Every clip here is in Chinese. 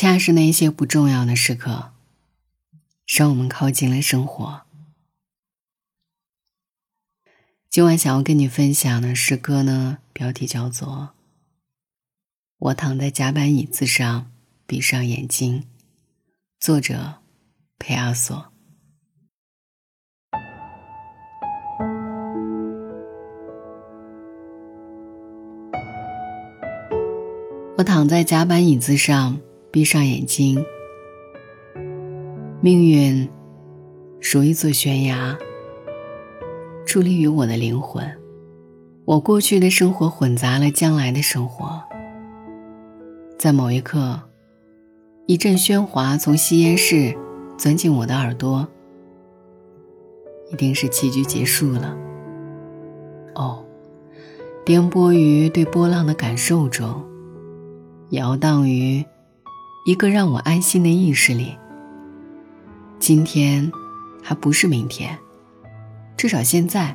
恰是那些不重要的时刻，让我们靠近了生活。今晚想要跟你分享的诗歌呢，标题叫做《我躺在甲板椅子上，闭上眼睛》，作者佩阿索。我躺在甲板椅子上，闭上眼睛。命运如一座悬崖，矗立于我的灵魂。我过去的生活混杂了将来的生活。在某一刻，一阵喧哗从吸烟室钻进我的耳朵。一定是棋局结束了。哦，颠簸于对波浪的感受中。摇荡于一个让我安心的意识里。今天还不是明天，至少现在，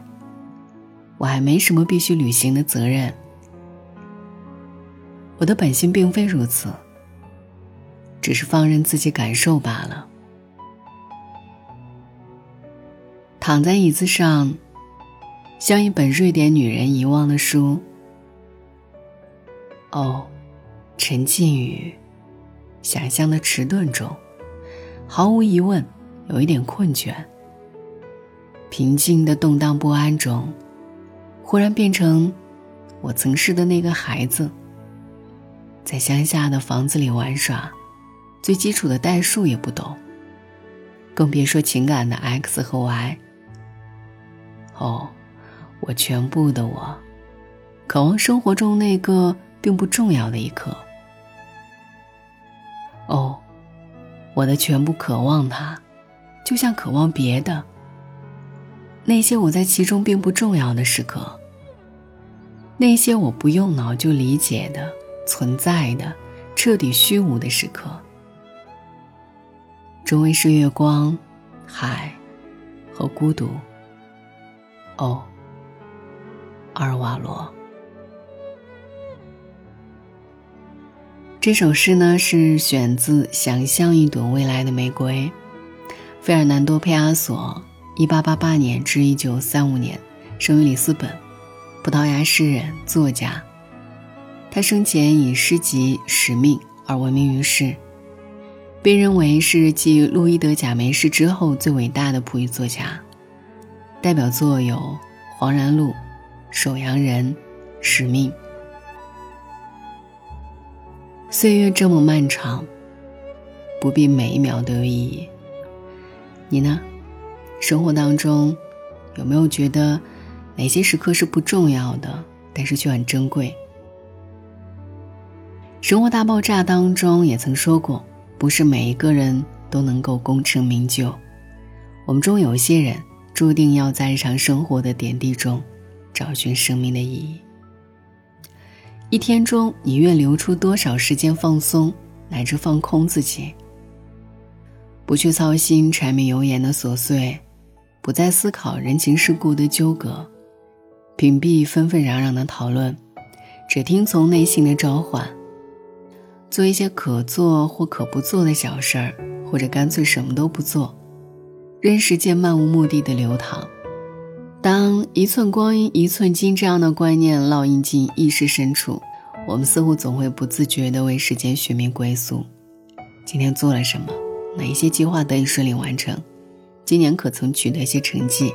我还没什么必须履行的责任。我的本心并非如此，只是放任自己感受罢了。躺在椅子上，像一本瑞典女人遗忘的书。哦。陈静宇想象的迟钝中，毫无疑问，有一点困倦。平静的动荡不安中，忽然变成我曾是的那个孩子，在乡下的房子里玩耍，最基础的代数也不懂，更别说情感的 x 和 y。哦，我全部的我，渴望生活中那个并不重要的一刻。我的全部渴望它，就像渴望别的。那些我在其中并不重要的时刻，那些我不用脑就理解的存在的彻底虚无的时刻，周围是月光、海和孤独。哦，阿尔瓦罗。这首诗呢是选自《想象一朵未来的玫瑰》，费尔南多·佩阿索，一八八八年至一九三五年，生于里斯本，葡萄牙诗人、作家。他生前以诗集《使命》而闻名于世，被认为是继路易·德·贾梅士之后最伟大的普语作家。代表作有《黄然录》《守阳人》《使命》。岁月这么漫长，不必每一秒都有意义。你呢？生活当中有没有觉得哪些时刻是不重要的，但是却很珍贵？《生活大爆炸》当中也曾说过，不是每一个人都能够功成名就。我们中有一些人，注定要在日常生活的点滴中，找寻生命的意义。一天中，你愿留出多少时间放松，乃至放空自己？不去操心柴米油盐的琐碎，不再思考人情世故的纠葛，屏蔽纷纷攘攘的讨论，只听从内心的召唤，做一些可做或可不做的小事儿，或者干脆什么都不做，任时间漫无目的的流淌。当一寸光阴一寸金这样的观念烙印进意识深处，我们似乎总会不自觉地为时间寻觅归宿。今天做了什么？哪一些计划得以顺利完成？今年可曾取得一些成绩，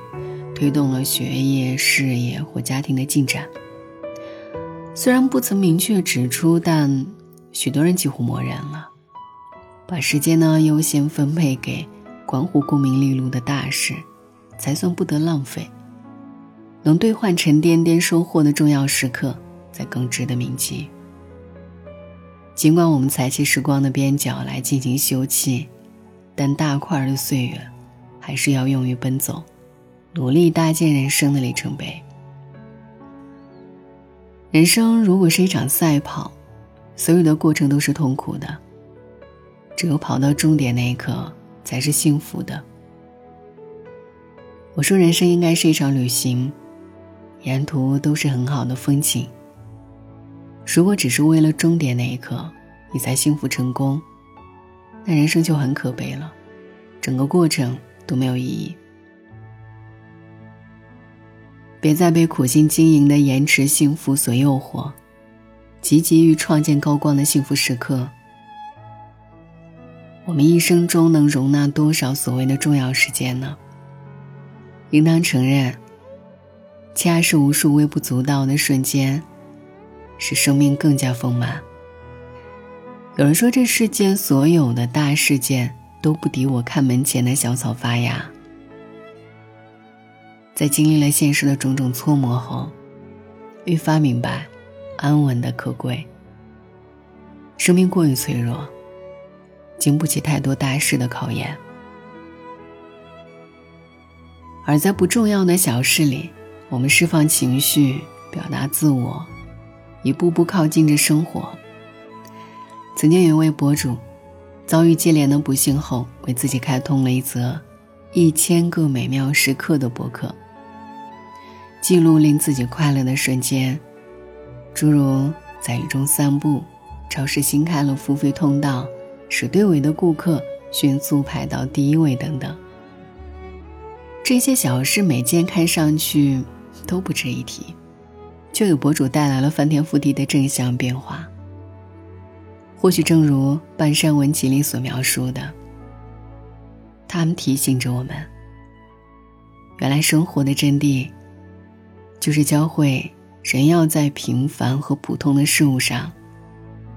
推动了学业、事业或家庭的进展？虽然不曾明确指出，但许多人几乎默认了，把时间呢优先分配给关乎功名利禄的大事，才算不得浪费。能兑换沉甸甸收获的重要时刻，才更值得铭记。尽管我们踩起时光的边角来进行休憩，但大块的岁月，还是要用于奔走，努力搭建人生的里程碑。人生如果是一场赛跑，所有的过程都是痛苦的，只有跑到终点那一刻，才是幸福的。我说，人生应该是一场旅行。沿途都是很好的风景。如果只是为了终点那一刻，你才幸福成功，那人生就很可悲了，整个过程都没有意义。别再被苦心经营的延迟幸福所诱惑，积极于创建高光的幸福时刻。我们一生中能容纳多少所谓的重要时间呢？应当承认，恰是无数微不足道的瞬间，使生命更加丰满。有人说，这世间所有的大事件都不敌我看门前的小草发芽。在经历了现实的种种搓磨后，愈发明白安稳的可贵。生命过于脆弱，经不起太多大事的考验。而在不重要的小事里，我们释放情绪，表达自我，一步步靠近着生活。曾经有一位博主，遭遇接连的不幸后，为自己开通了一则“一千个美妙时刻”的博客。记录令自己快乐的瞬间，诸如在雨中散步、超市新开了付费通道，使队尾的顾客迅速排到第一位等等。这些小事每件看上去都不值一提，却给博主带来了翻天覆地的正向变化。或许正如半山文集里所描述的，他们提醒着我们：原来生活的真谛。就是教会人要在平凡和普通的事物上，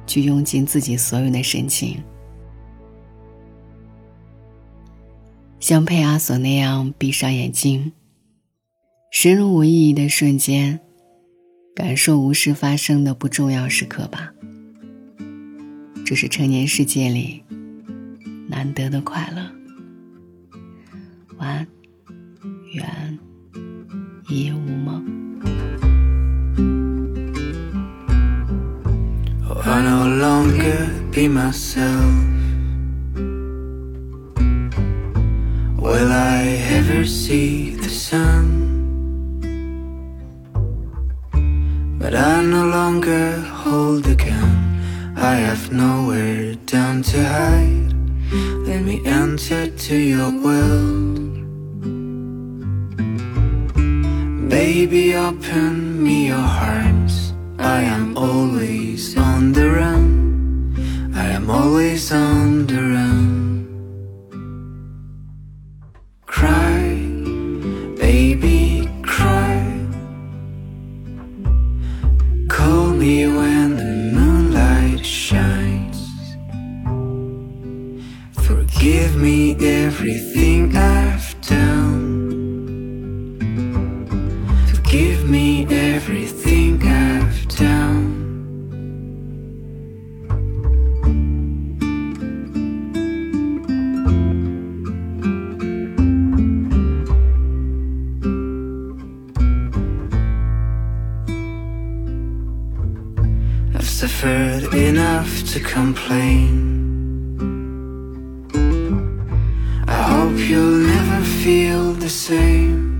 去用尽自己所有的深情，像佩阿索那样闭上眼睛，深入无意义的瞬间，感受无事发生的不重要时刻吧。这是成年世界里难得的快乐。晚安，愿一夜无梦。I no longer be myself. Will I ever see the sun? Enter to your world. Baby, open me your arms. I am always on the run. I am always on the run. Everything I've done. I've suffered enough to complain. I hope you'll never feel the same.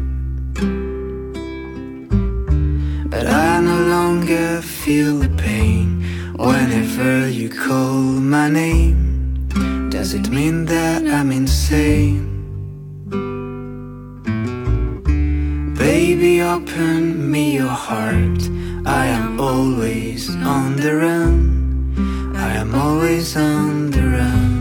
Feel the pain whenever you call my name. Does it mean that I'm insane? Baby, open me your heart. I am always on the run. I am always on the run.